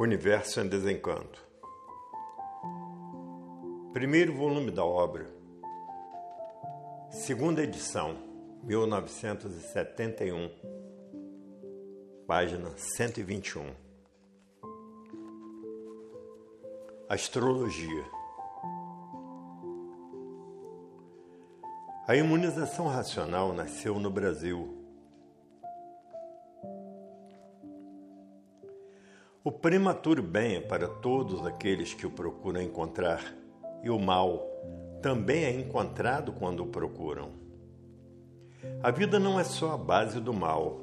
Universo em Desencanto. Primeiro volume da obra. Segunda edição, 1971. Página 121. Astrologia. A imunização racional nasceu no Brasil prematuro bem é para todos aqueles que o procuram encontrar, e o mal também é encontrado quando o procuram. A vida não é só a base do mal.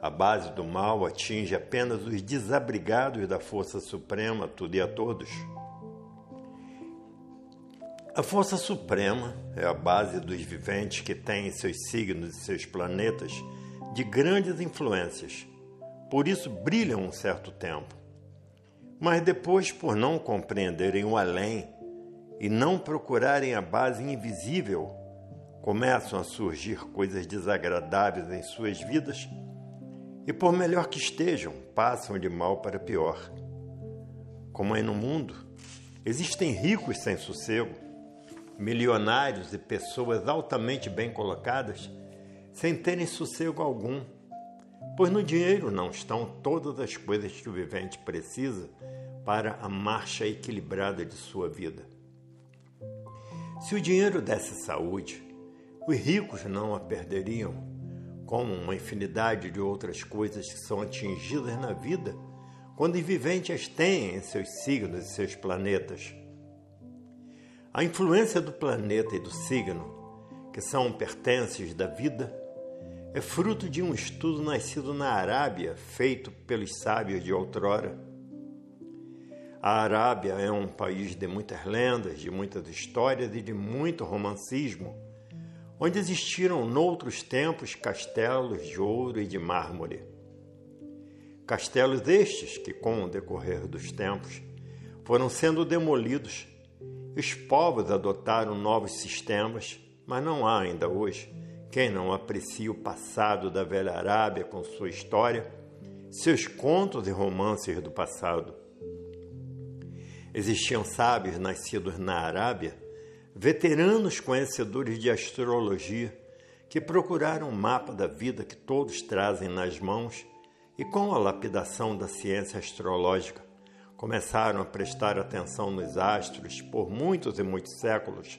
A base do mal atinge apenas os desabrigados da força suprema, tudo e a todos. A força suprema é a base dos viventes que têm seus signos e seus planetas de grandes influências por isso brilham um certo tempo. Mas depois, por não compreenderem o além e não procurarem a base invisível, começam a surgir coisas desagradáveis em suas vidas e, por melhor que estejam, passam de mal para pior. Como é no mundo, existem ricos sem sossego, milionários e pessoas altamente bem colocadas sem terem sossego algum Pois no dinheiro não estão todas as coisas que o vivente precisa para a marcha equilibrada de sua vida. Se o dinheiro desse saúde, os ricos não a perderiam, como uma infinidade de outras coisas que são atingidas na vida quando os viventes as têm em seus signos e seus planetas. A influência do planeta e do signo, que são pertences da vida, é fruto de um estudo nascido na Arábia, feito pelos sábios de outrora. A Arábia é um país de muitas lendas, de muitas histórias e de muito romancismo, onde existiram noutros tempos castelos de ouro e de mármore. Castelos estes que, com o decorrer dos tempos, foram sendo demolidos. Os povos adotaram novos sistemas, mas não há ainda hoje quem não aprecia o passado da velha Arábia com sua história, seus contos e romances do passado? Existiam sábios nascidos na Arábia, veteranos conhecedores de astrologia, que procuraram o mapa da vida que todos trazem nas mãos e, com a lapidação da ciência astrológica, começaram a prestar atenção nos astros por muitos e muitos séculos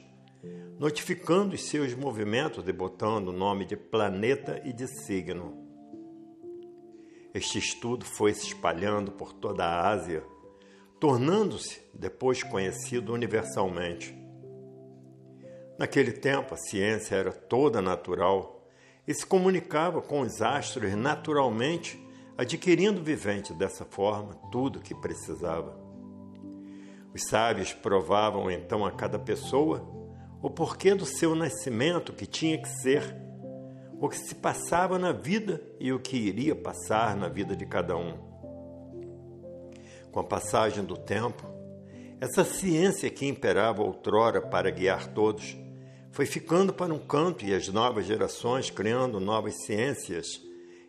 notificando os seus movimentos e botando o nome de planeta e de signo. Este estudo foi se espalhando por toda a Ásia, tornando-se depois conhecido universalmente. Naquele tempo, a ciência era toda natural e se comunicava com os astros naturalmente, adquirindo vivente dessa forma tudo o que precisava. Os sábios provavam então a cada pessoa o porquê do seu nascimento que tinha que ser, o que se passava na vida e o que iria passar na vida de cada um. Com a passagem do tempo, essa ciência que imperava outrora para guiar todos foi ficando para um canto e as novas gerações criando novas ciências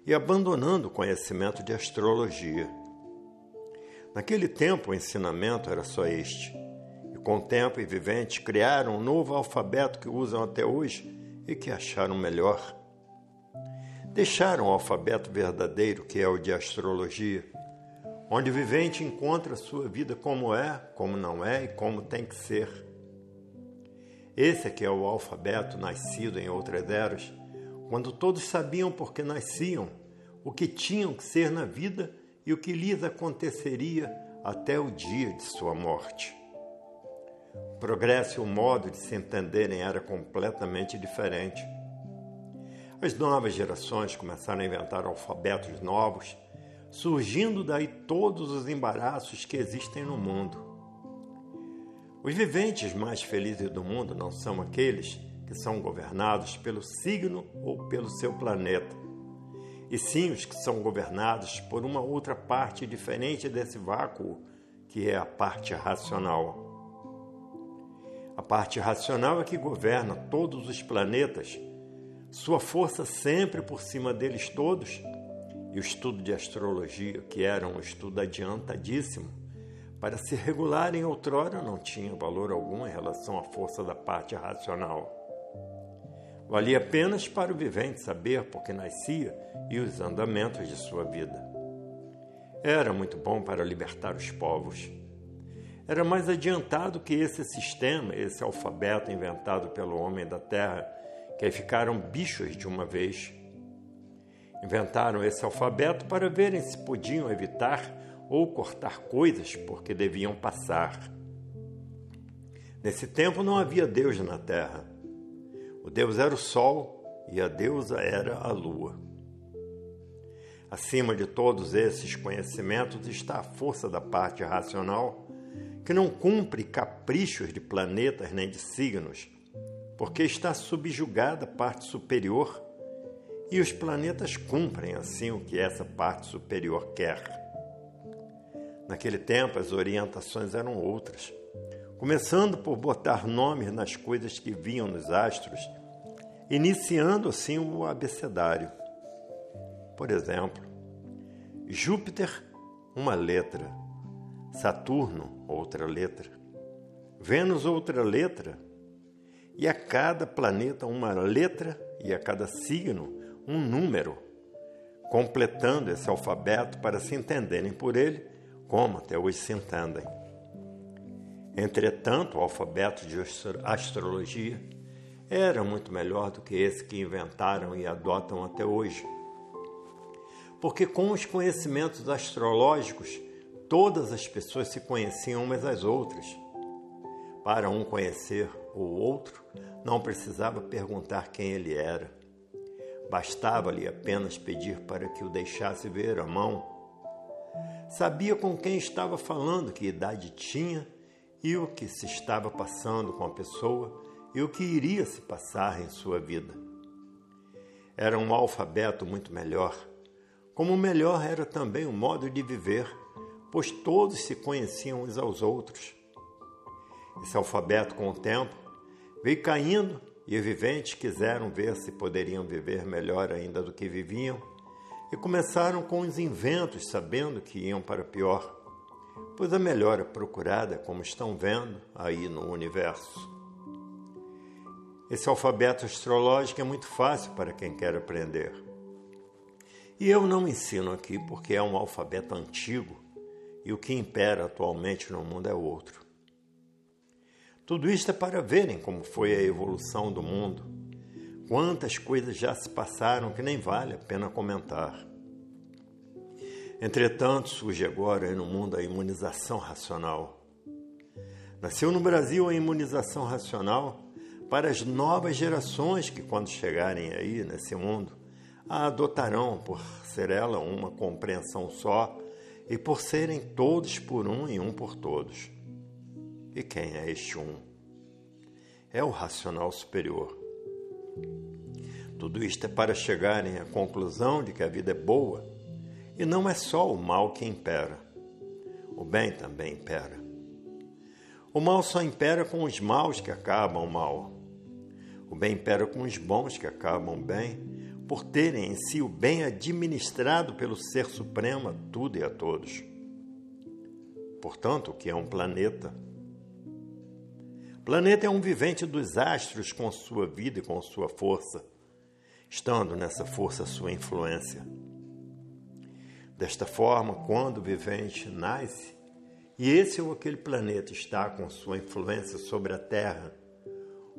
e abandonando o conhecimento de astrologia. Naquele tempo, o ensinamento era só este com o tempo e viventes, criaram um novo alfabeto que usam até hoje e que acharam melhor. Deixaram o alfabeto verdadeiro, que é o de astrologia, onde o vivente encontra a sua vida como é, como não é e como tem que ser. Esse é que é o alfabeto nascido em outras eras, quando todos sabiam por que nasciam, o que tinham que ser na vida e o que lhes aconteceria até o dia de sua morte. Progresso o modo de se entenderem era completamente diferente. As novas gerações começaram a inventar alfabetos novos, surgindo daí todos os embaraços que existem no mundo. Os viventes mais felizes do mundo não são aqueles que são governados pelo signo ou pelo seu planeta, e sim os que são governados por uma outra parte diferente desse vácuo, que é a parte racional. A parte racional é que governa todos os planetas, sua força sempre por cima deles todos, e o estudo de astrologia, que era um estudo adiantadíssimo, para se regularem outrora não tinha valor algum em relação à força da parte racional. Valia apenas para o vivente saber por que nascia e os andamentos de sua vida. Era muito bom para libertar os povos. Era mais adiantado que esse sistema, esse alfabeto inventado pelo homem da terra, que aí ficaram bichos de uma vez. Inventaram esse alfabeto para verem se podiam evitar ou cortar coisas porque deviam passar. Nesse tempo não havia Deus na terra. O Deus era o sol e a deusa era a lua. Acima de todos esses conhecimentos está a força da parte racional, que não cumpre caprichos de planetas nem de signos, porque está subjugada à parte superior e os planetas cumprem assim o que essa parte superior quer. Naquele tempo as orientações eram outras, começando por botar nomes nas coisas que vinham nos astros iniciando assim o abecedário. Por exemplo, Júpiter, uma letra, Saturno, outra letra, Vênus, outra letra, e a cada planeta uma letra e a cada signo um número, completando esse alfabeto para se entenderem por ele, como até hoje se entendem. Entretanto, o alfabeto de astrologia era muito melhor do que esse que inventaram e adotam até hoje. Porque com os conhecimentos astrológicos, todas as pessoas se conheciam umas às outras. Para um conhecer o outro, não precisava perguntar quem ele era. Bastava-lhe apenas pedir para que o deixasse ver a mão. Sabia com quem estava falando, que idade tinha e o que se estava passando com a pessoa e o que iria se passar em sua vida. Era um alfabeto muito melhor, como melhor era também o modo de viver, pois todos se conheciam uns aos outros. Esse alfabeto, com o tempo, veio caindo e os viventes quiseram ver se poderiam viver melhor ainda do que viviam e começaram com os inventos, sabendo que iam para pior, pois a melhora procurada, como estão vendo aí no universo. Esse alfabeto astrológico é muito fácil para quem quer aprender. E eu não ensino aqui porque é um alfabeto antigo e o que impera atualmente no mundo é outro. Tudo isto é para verem como foi a evolução do mundo, quantas coisas já se passaram que nem vale a pena comentar. Entretanto, surge agora no mundo a imunização racional. Nasceu no Brasil a imunização racional para as novas gerações que, quando chegarem aí nesse mundo, a adotarão por ser ela uma compreensão só e por serem todos por um e um por todos. E quem é este um? É o racional superior. Tudo isto é para chegarem à conclusão de que a vida é boa e não é só o mal que impera, o bem também impera. O mal só impera com os maus que acabam mal. O bem impera com os bons que acabam bem, por terem em si o bem administrado pelo Ser Supremo a tudo e a todos. Portanto, o que é um planeta? Planeta é um vivente dos astros com sua vida e com sua força, estando nessa força sua influência. Desta forma, quando o vivente nasce, e esse ou aquele planeta está com sua influência sobre a Terra,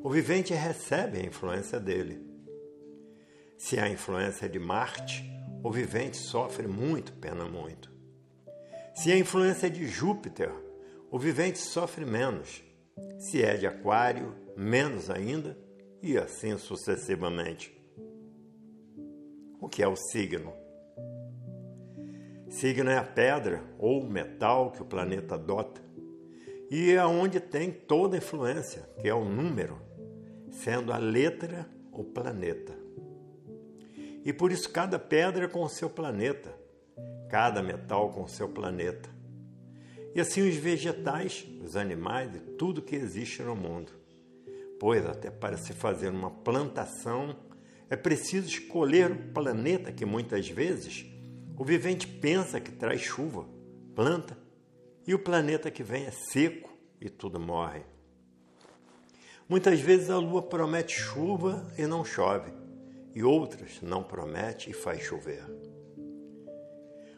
o vivente recebe a influência dele. Se a influência é de Marte, o vivente sofre muito, pena muito. Se a influência é de Júpiter, o vivente sofre menos. Se é de Aquário, menos ainda, e assim sucessivamente. O que é o signo? Signo é a pedra ou metal que o planeta adota e é onde tem toda a influência, que é o número sendo a letra o planeta. E por isso cada pedra com o seu planeta, cada metal com o seu planeta. E assim os vegetais, os animais e tudo que existe no mundo. Pois até para se fazer uma plantação é preciso escolher o planeta que muitas vezes O vivente pensa que traz chuva, planta, e o planeta que vem é seco e tudo morre. Muitas vezes a lua promete chuva e não chove, e outras não promete e faz chover.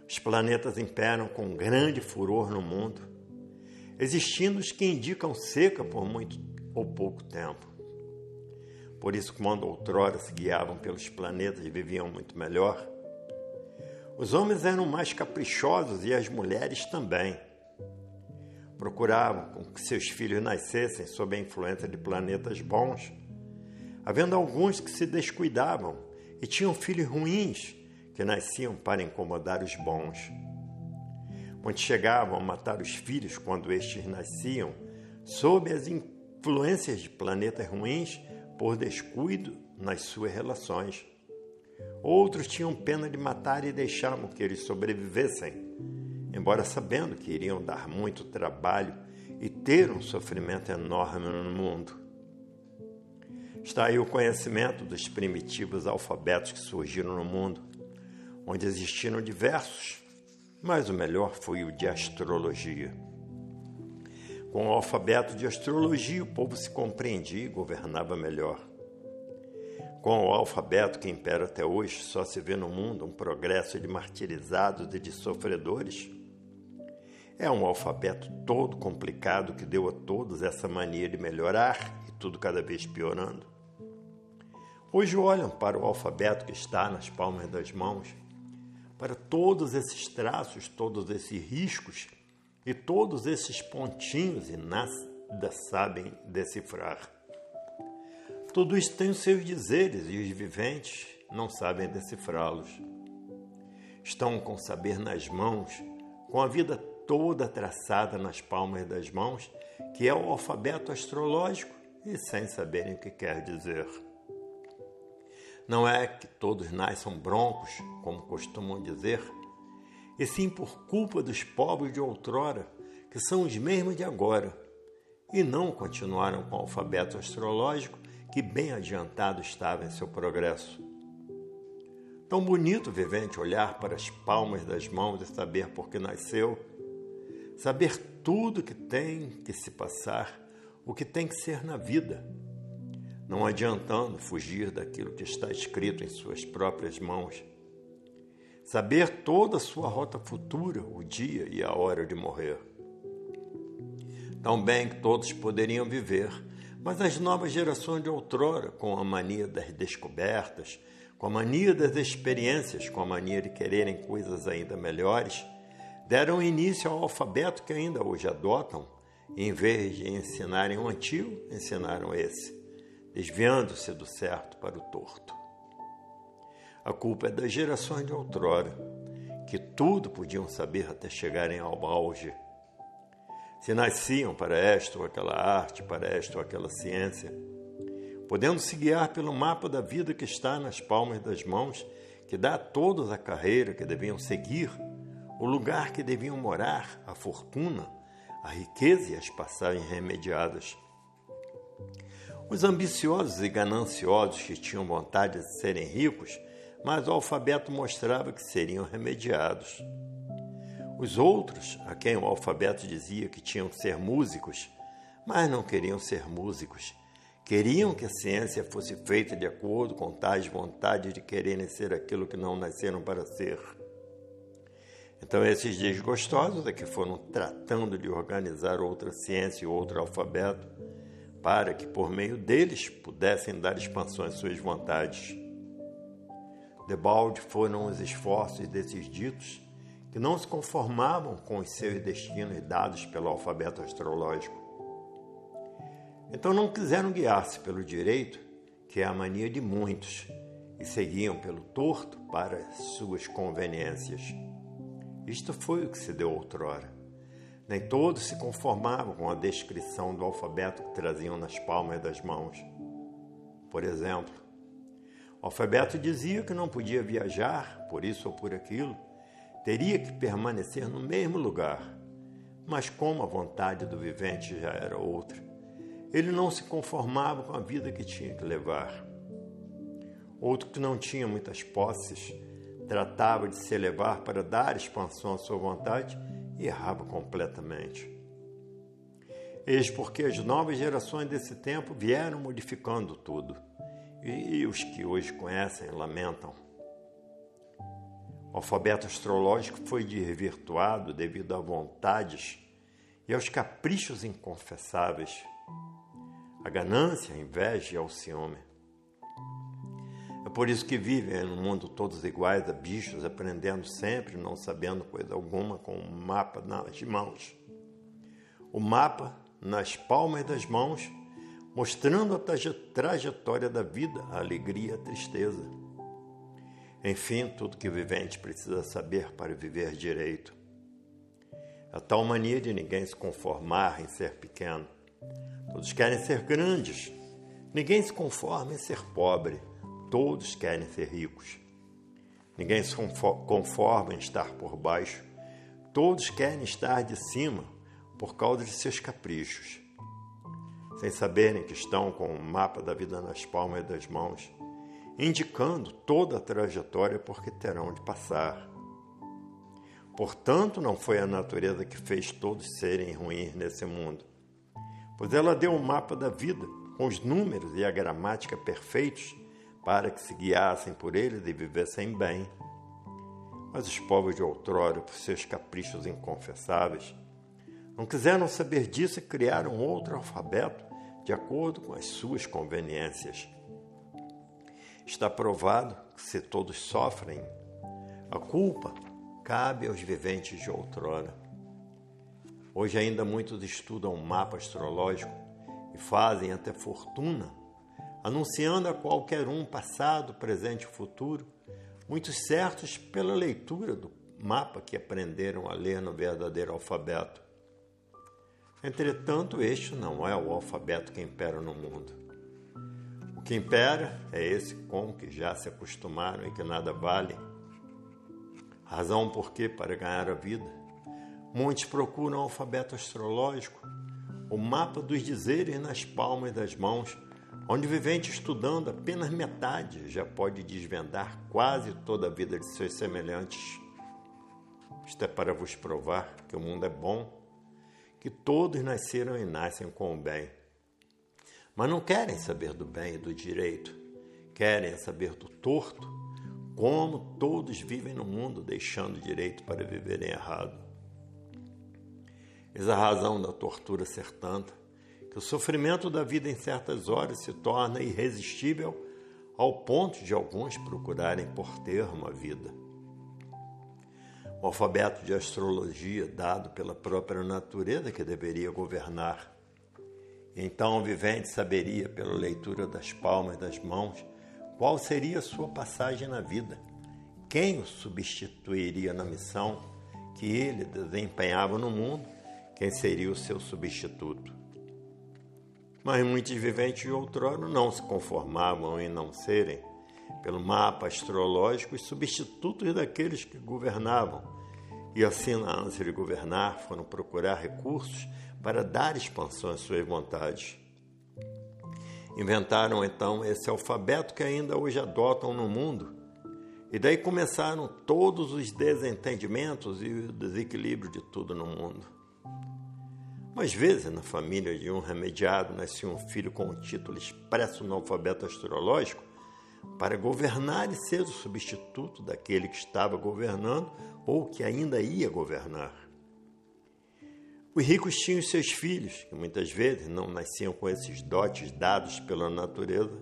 Os planetas imperam com grande furor no mundo, existindo os que indicam seca por muito ou pouco tempo. Por isso, quando outrora se guiavam pelos planetas e viviam muito melhor, os homens eram mais caprichosos e as mulheres também. Procuravam que seus filhos nascessem sob a influência de planetas bons, havendo alguns que se descuidavam e tinham filhos ruins que nasciam para incomodar os bons. Muitos chegavam a matar os filhos quando estes nasciam sob as influências de planetas ruins por descuido nas suas relações. Outros tinham pena de matar e deixavam que eles sobrevivessem, embora sabendo que iriam dar muito trabalho e ter um sofrimento enorme no mundo. Está aí o conhecimento dos primitivos alfabetos que surgiram no mundo, onde existiram diversos, mas o melhor foi o de astrologia. Com o alfabeto de astrologia, o povo se compreendia e governava melhor. Com o alfabeto que impera até hoje, só se vê no mundo um progresso de martirizados e de sofredores. É um alfabeto todo complicado que deu a todos essa mania de melhorar e tudo cada vez piorando. Hoje olham para o alfabeto que está nas palmas das mãos para todos esses traços, todos esses riscos e todos esses pontinhos e nada sabem decifrar. Tudo isso tem os seus dizeres e os viventes não sabem decifrá-los. Estão com o saber nas mãos, com a vida toda traçada nas palmas das mãos, que é o alfabeto astrológico, e sem saberem o que quer dizer. Não é que todos nasçam broncos, como costumam dizer, e sim por culpa dos pobres de outrora, que são os mesmos de agora, e não continuaram com o alfabeto astrológico que bem adiantado estava em seu progresso. Tão bonito, vivente, olhar para as palmas das mãos e saber por que nasceu, saber tudo que tem que se passar, o que tem que ser na vida não adiantando fugir daquilo que está escrito em suas próprias mãos. Saber toda a sua rota futura, o dia e a hora de morrer. Tão bem que todos poderiam viver, mas as novas gerações de outrora, com a mania das descobertas, com a mania das experiências, com a mania de quererem coisas ainda melhores, deram início ao alfabeto que ainda hoje adotam, em vez de ensinarem o antigo, ensinaram esse desviando-se do certo para o torto. A culpa é das gerações de outrora, que tudo podiam saber até chegarem ao auge. Se nasciam para esta ou aquela arte, para esta ou aquela ciência, podendo se guiar pelo mapa da vida que está nas palmas das mãos, que dá a todos a carreira que deviam seguir, o lugar que deviam morar, a fortuna, a riqueza e as passagens remediadas os ambiciosos e gananciosos que tinham vontade de serem ricos, mas o alfabeto mostrava que seriam remediados. Os outros, a quem o alfabeto dizia que tinham que ser músicos, mas não queriam ser músicos. Queriam que a ciência fosse feita de acordo com tais vontades de quererem ser aquilo que não nasceram para ser. Então, esses desgostosos é que foram tratando de organizar outra ciência e outro alfabeto, para que por meio deles pudessem dar expansão às suas vontades. Debalde foram os esforços desses ditos que não se conformavam com os seus destinos dados pelo alfabeto astrológico. Então não quiseram guiar-se pelo direito, que é a mania de muitos, e seguiam pelo torto para suas conveniências. Isto foi o que se deu outrora. Nem todos se conformavam com a descrição do alfabeto que traziam nas palmas das mãos. Por exemplo, o alfabeto dizia que não podia viajar, por isso ou por aquilo, teria que permanecer no mesmo lugar. Mas como a vontade do vivente já era outra, ele não se conformava com a vida que tinha que levar. Outro que não tinha muitas posses, tratava de se elevar para dar expansão à sua vontade, errava completamente. Eis porque as novas gerações desse tempo vieram modificando tudo, e os que hoje conhecem lamentam. O alfabeto astrológico foi desvirtuado devido a vontades e aos caprichos inconfessáveis, a ganância, a inveja e ao ciúme. É por isso que vivem no mundo todos iguais a bichos, aprendendo sempre, não sabendo coisa alguma, com um mapa nas mãos. O mapa nas palmas das mãos, mostrando a trajetória da vida, a alegria, a tristeza. Enfim, tudo que o vivente precisa saber para viver direito. A tal mania de ninguém se conformar em ser pequeno. Todos querem ser grandes. Ninguém se conforma em ser pobre. Todos querem ser ricos. Ninguém se conforma em estar por baixo. Todos querem estar de cima por causa de seus caprichos. Sem saberem que estão com o mapa da vida nas palmas das mãos, indicando toda a trajetória por que terão de passar. Portanto, não foi a natureza que fez todos serem ruins nesse mundo, pois ela deu o um mapa da vida, com os números e a gramática perfeitos, para que se guiassem por eles e vivessem bem. Mas os povos de outrora, por seus caprichos inconfessáveis, não quiseram saber disso e criaram outro alfabeto de acordo com as suas conveniências. Está provado que se todos sofrem, a culpa cabe aos viventes de outrora. Hoje ainda muitos estudam o mapa astrológico e fazem até fortuna, anunciando a qualquer um passado, presente e futuro, muitos certos pela leitura do mapa que aprenderam a ler no verdadeiro alfabeto. Entretanto, este não é o alfabeto que impera no mundo. O que impera é esse com que já se acostumaram e que nada vale. Razão porque, para ganhar a vida, muitos procuram o alfabeto astrológico, o mapa dos dizeres nas palmas das mãos, onde o vivente estudando apenas metade já pode desvendar quase toda a vida de seus semelhantes. Isto é para vos provar que o mundo é bom que todos nasceram e nascem com o bem. Mas não querem saber do bem e do direito, querem saber do torto, como todos vivem no mundo deixando direito para viverem errado. Eis a razão da tortura ser tanta, que o sofrimento da vida em certas horas se torna irresistível ao ponto de alguns procurarem por termo a vida o alfabeto de astrologia dado pela própria natureza que deveria governar. Então o vivente saberia, pela leitura das palmas das mãos, qual seria a sua passagem na vida, quem o substituiria na missão que ele desempenhava no mundo, quem seria o seu substituto. Mas muitos viventes de outrora não se conformavam em não serem, pelo mapa astrológico, os substitutos daqueles que governavam, e assim, na ânsia de governar, foram procurar recursos para dar expansão às suas vontades. Inventaram então esse alfabeto que ainda hoje adotam no mundo. E daí começaram todos os desentendimentos e o desequilíbrio de tudo no mundo. Mas vezes na família de um remediado nascia um filho com um título expresso no alfabeto astrológico para governar e ser o substituto daquele que estava governando ou que ainda ia governar. Os ricos tinham seus filhos, que muitas vezes não nasciam com esses dotes dados pela natureza,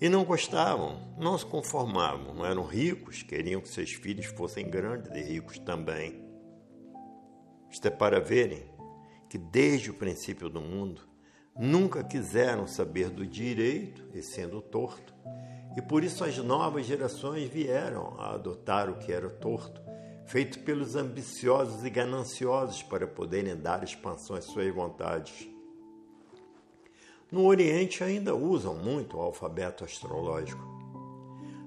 e não gostavam, não se conformavam, não eram ricos, queriam que seus filhos fossem grandes e ricos também. Isto é para verem que desde o princípio do mundo nunca quiseram saber do direito e sendo torto, e por isso as novas gerações vieram a adotar o que era torto feito pelos ambiciosos e gananciosos para poderem dar expansão às suas vontades. No Oriente ainda usam muito o alfabeto astrológico.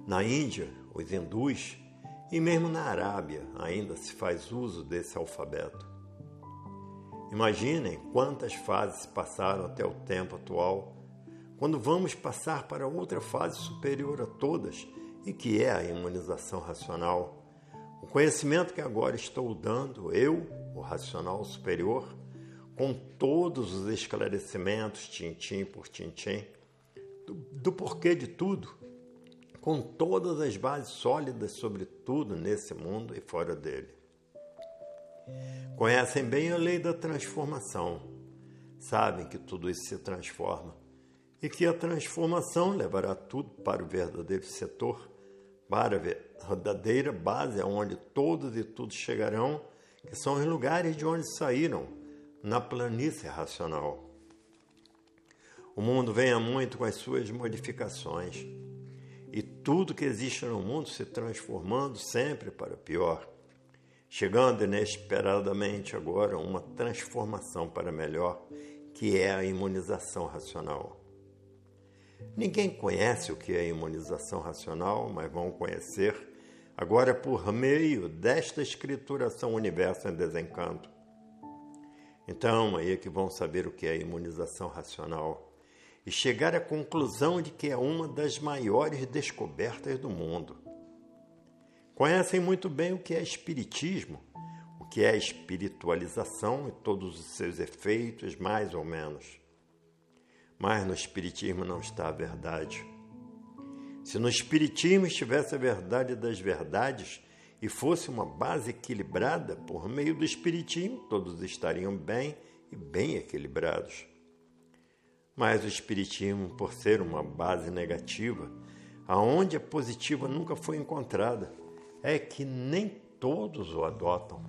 Na Índia, os hindus e mesmo na Arábia ainda se faz uso desse alfabeto. Imaginem quantas fases passaram até o tempo atual, quando vamos passar para outra fase superior a todas E que é a imunização racional? O conhecimento que agora estou dando, eu, o racional superior, com todos os esclarecimentos, tintim por tintim, do, do porquê de tudo, com todas as bases sólidas sobre tudo nesse mundo e fora dele. Conhecem bem a lei da transformação, sabem que tudo isso se transforma e que a transformação levará tudo para o verdadeiro setor, para a verdadeira base aonde todos e tudo chegarão, que são os lugares de onde saíram, na planície racional. O mundo vem a muito com as suas modificações e tudo que existe no mundo se transformando sempre para pior, chegando inesperadamente agora uma transformação para melhor, que é a imunização racional. Ninguém conhece o que é imunização racional, mas vão conhecer agora por meio desta escrituração Universo em Desencanto. Então, aí é que vão saber o que é imunização racional e chegar à conclusão de que é uma das maiores descobertas do mundo. Conhecem muito bem o que é espiritismo, o que é espiritualização e todos os seus efeitos, mais ou menos. Mas no Espiritismo não está a verdade. Se no Espiritismo estivesse a verdade das verdades e fosse uma base equilibrada, por meio do Espiritismo todos estariam bem e bem equilibrados. Mas o Espiritismo, por ser uma base negativa, aonde a positiva nunca foi encontrada, é que nem todos o adotam.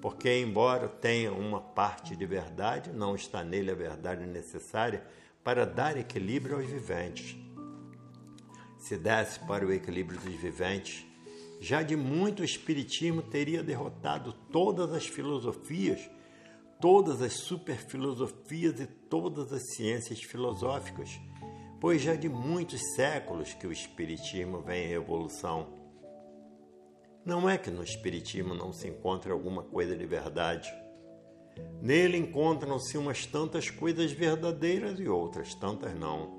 Porque, embora tenha uma parte de verdade, não está nele a verdade necessária para dar equilíbrio aos viventes. Se desse para o equilíbrio dos viventes, já de muito o Espiritismo teria derrotado todas as filosofias, todas as superfilosofias e todas as ciências filosóficas, pois já de muitos séculos que o Espiritismo vem em evolução não é que no Espiritismo não se encontre alguma coisa de verdade. Nele encontram-se umas tantas coisas verdadeiras e outras tantas não.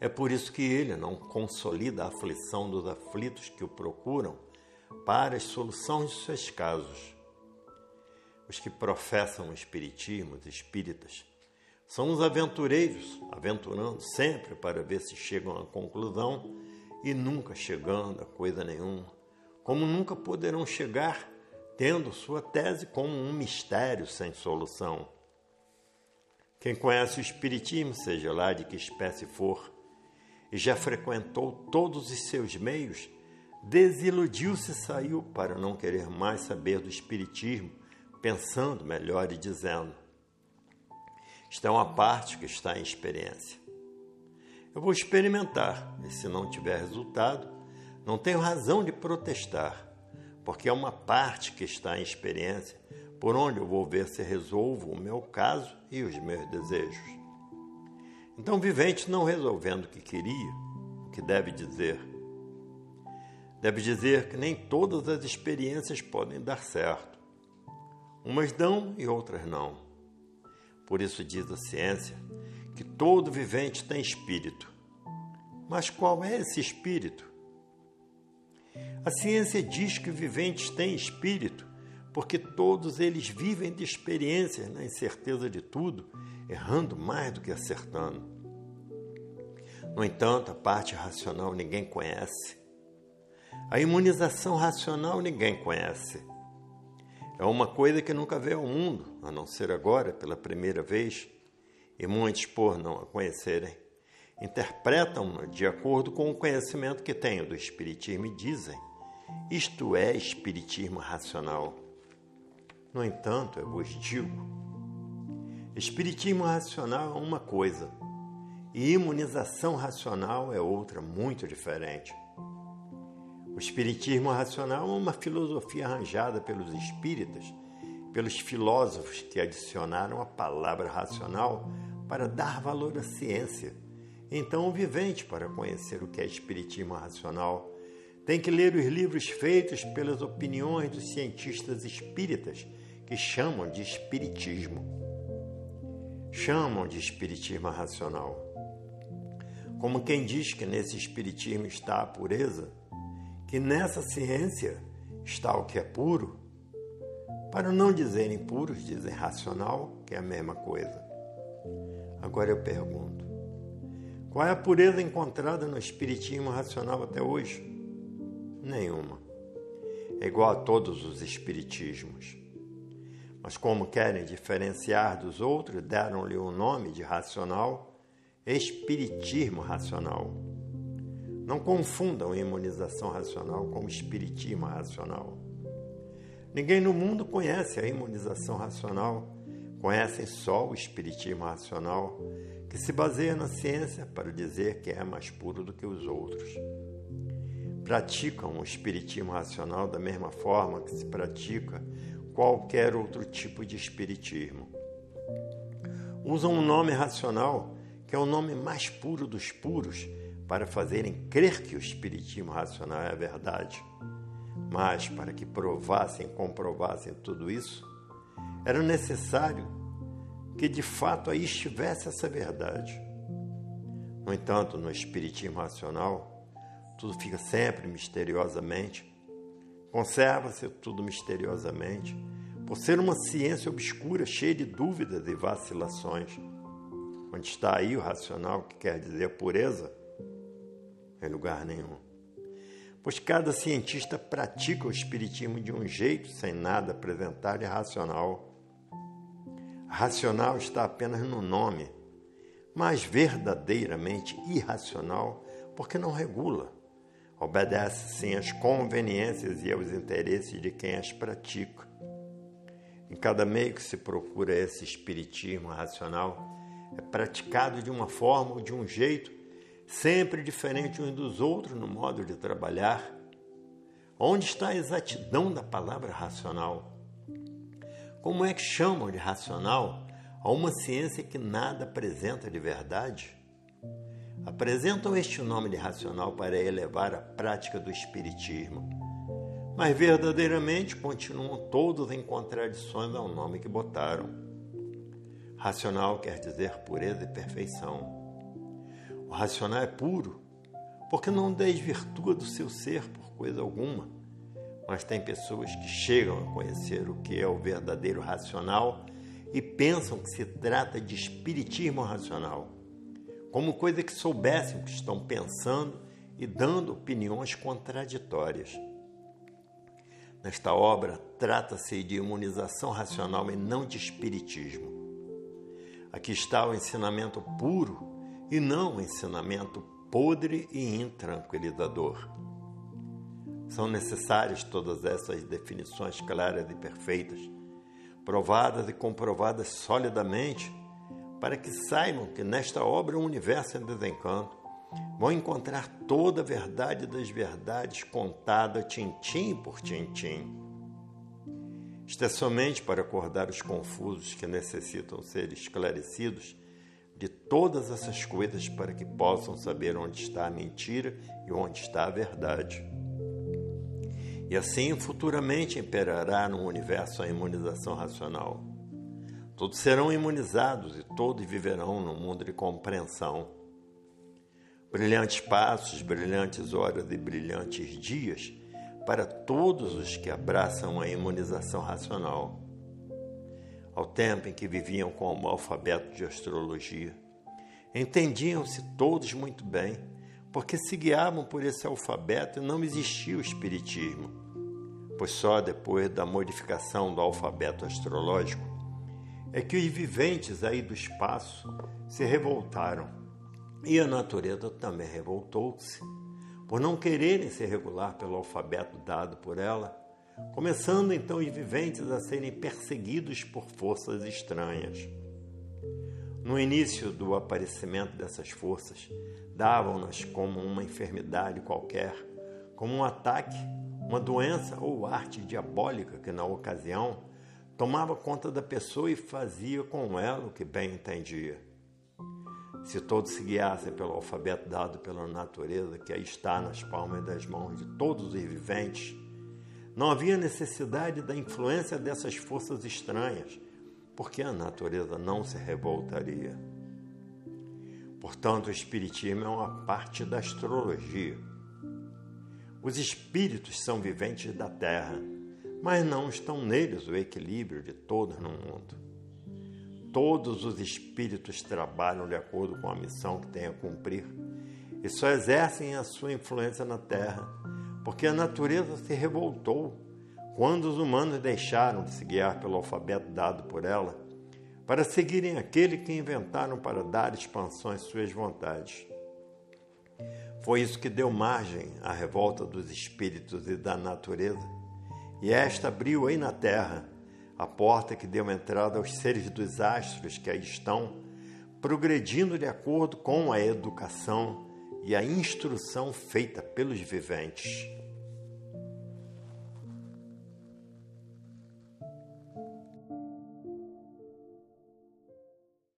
É por isso que ele não consolida a aflição dos aflitos que o procuram para as soluções de seus casos. Os que professam o Espiritismo, os espíritas, são os aventureiros, aventurando sempre para ver se chegam à conclusão e nunca chegando a coisa nenhuma como nunca poderão chegar, tendo sua tese como um mistério sem solução. Quem conhece o Espiritismo, seja lá de que espécie for, e já frequentou todos os seus meios, desiludiu-se e saiu para não querer mais saber do Espiritismo, pensando melhor e dizendo: é uma parte que está em experiência. Eu vou experimentar, e se não tiver resultado, não tenho razão de protestar, porque é uma parte que está em experiência, por onde eu vou ver se resolvo o meu caso e os meus desejos. Então, vivente não resolvendo o que queria, o que deve dizer? Deve dizer que nem todas as experiências podem dar certo. Umas dão e outras não. Por isso diz a ciência que todo vivente tem espírito. Mas qual é esse espírito? A ciência diz que viventes têm espírito, porque todos eles vivem de experiências na incerteza de tudo, errando mais do que acertando. No entanto, a parte racional ninguém conhece. A imunização racional ninguém conhece. É uma coisa que nunca veio ao mundo, a não ser agora, pela primeira vez, e muitos, por não a conhecerem, interpretam-na de acordo com o conhecimento que têm do Espiritismo e dizem: isto é Espiritismo racional. No entanto, eu vos digo: Espiritismo racional é uma coisa e imunização racional é outra muito diferente. O Espiritismo racional é uma filosofia arranjada pelos espíritas, pelos filósofos que adicionaram a palavra racional para dar valor à ciência então, o vivente, para conhecer o que é espiritismo racional, tem que ler os livros feitos pelas opiniões dos cientistas espíritas, que chamam de espiritismo. Chamam de espiritismo racional. como quem diz que nesse espiritismo está a pureza, que nessa ciência está o que é puro, para não dizerem puros, dizem racional, que é a mesma coisa. Agora eu pergunto: qual é a pureza encontrada no espiritismo racional até hoje? Nenhuma. É igual a todos os espiritismos. Mas como querem diferenciar dos outros, deram-lhe o nome de racional espiritismo racional. Não confundam imunização racional com espiritismo racional. Ninguém no mundo conhece a imunização racional, conhecem só o espiritismo racional, que se baseia na ciência para dizer que é mais puro do que os outros. Praticam o espiritismo racional da mesma forma que se pratica qualquer outro tipo de espiritismo. Usam um nome racional que é o nome mais puro dos puros, para fazerem crer que o Espiritismo racional é a verdade. Mas, para que provassem comprovassem tudo isso, era necessário que de fato aí estivesse essa verdade. No entanto, no Espiritismo racional, tudo fica sempre misteriosamente, conserva-se tudo misteriosamente, por ser uma ciência obscura, cheia de dúvidas e vacilações onde está aí o racional, que quer dizer pureza, em lugar nenhum. Pois cada cientista pratica o espiritismo de um jeito, sem nada apresentar de racional. Racional está apenas no nome, mas verdadeiramente irracional, porque não regula. Obedece sim às conveniências e aos interesses de quem as pratica. Em cada meio que se procura esse espiritismo racional, é praticado de uma forma ou de um jeito, sempre diferente uns dos outros no modo de trabalhar. Onde está a exatidão da palavra racional? Como é que chamam de racional a uma ciência que nada apresenta de verdade? Apresentam este nome de racional para elevar a prática do Espiritismo, mas verdadeiramente continuam todos em contradições ao nome que botaram. Racional quer dizer pureza e perfeição. O racional é puro porque não desvirtua do seu ser por coisa alguma. Mas tem pessoas que chegam a conhecer o que é o verdadeiro racional e pensam que se trata de espiritismo racional, como coisa que soubessem que estão pensando e dando opiniões contraditórias. Nesta obra, trata-se de imunização racional e não de espiritismo. Aqui está o ensinamento puro e não o ensinamento podre e intranquilizador. São necessárias todas essas definições claras e perfeitas, provadas e comprovadas solidamente, para que saibam que nesta obra o universo em desencanto vão encontrar toda a verdade das verdades contada tintim por tintim isto é somente para acordar os confusos que necessitam ser esclarecidos de todas essas coisas para que possam saber onde está a mentira e onde está a verdade. E assim futuramente imperará no universo a imunização racional. Todos serão imunizados e todos viverão num mundo de compreensão. Brilhantes passos, brilhantes horas e brilhantes dias para todos os que abraçam a imunização racional. Ao tempo em que viviam com o alfabeto de astrologia, entendiam-se todos muito bem, porque se guiavam por esse alfabeto e não existia o espiritismo, pois só depois da modificação do alfabeto astrológico é que os viventes aí do espaço se revoltaram e a natureza também revoltou-se por não quererem se regular pelo alfabeto dado por ela, começando então os viventes a serem perseguidos por forças estranhas. No início do aparecimento dessas forças, davam-nas como uma enfermidade qualquer, como um ataque, uma doença ou arte diabólica que, na ocasião, tomava conta da pessoa e fazia com ela o que bem entendia. Se todos se guiassem pelo alfabeto dado pela natureza, que aí está nas palmas das mãos de todos os viventes, não havia necessidade da influência dessas forças estranhas, porque a natureza não se revoltaria. Portanto, o Espiritismo é uma parte da astrologia. Os espíritos são viventes da Terra, mas não estão neles o equilíbrio de todos no mundo. Todos os espíritos trabalham de acordo com a missão que têm a cumprir e só exercem a sua influência na Terra porque a natureza se revoltou quando os humanos deixaram de se guiar pelo alfabeto dado por ela para seguirem aquele que inventaram para dar expansão às suas vontades. Foi isso que deu margem à revolta dos espíritos e da natureza, e esta abriu aí na terra a porta que deu entrada aos seres dos astros que aí estão, progredindo de acordo com a educação e a instrução feita pelos viventes.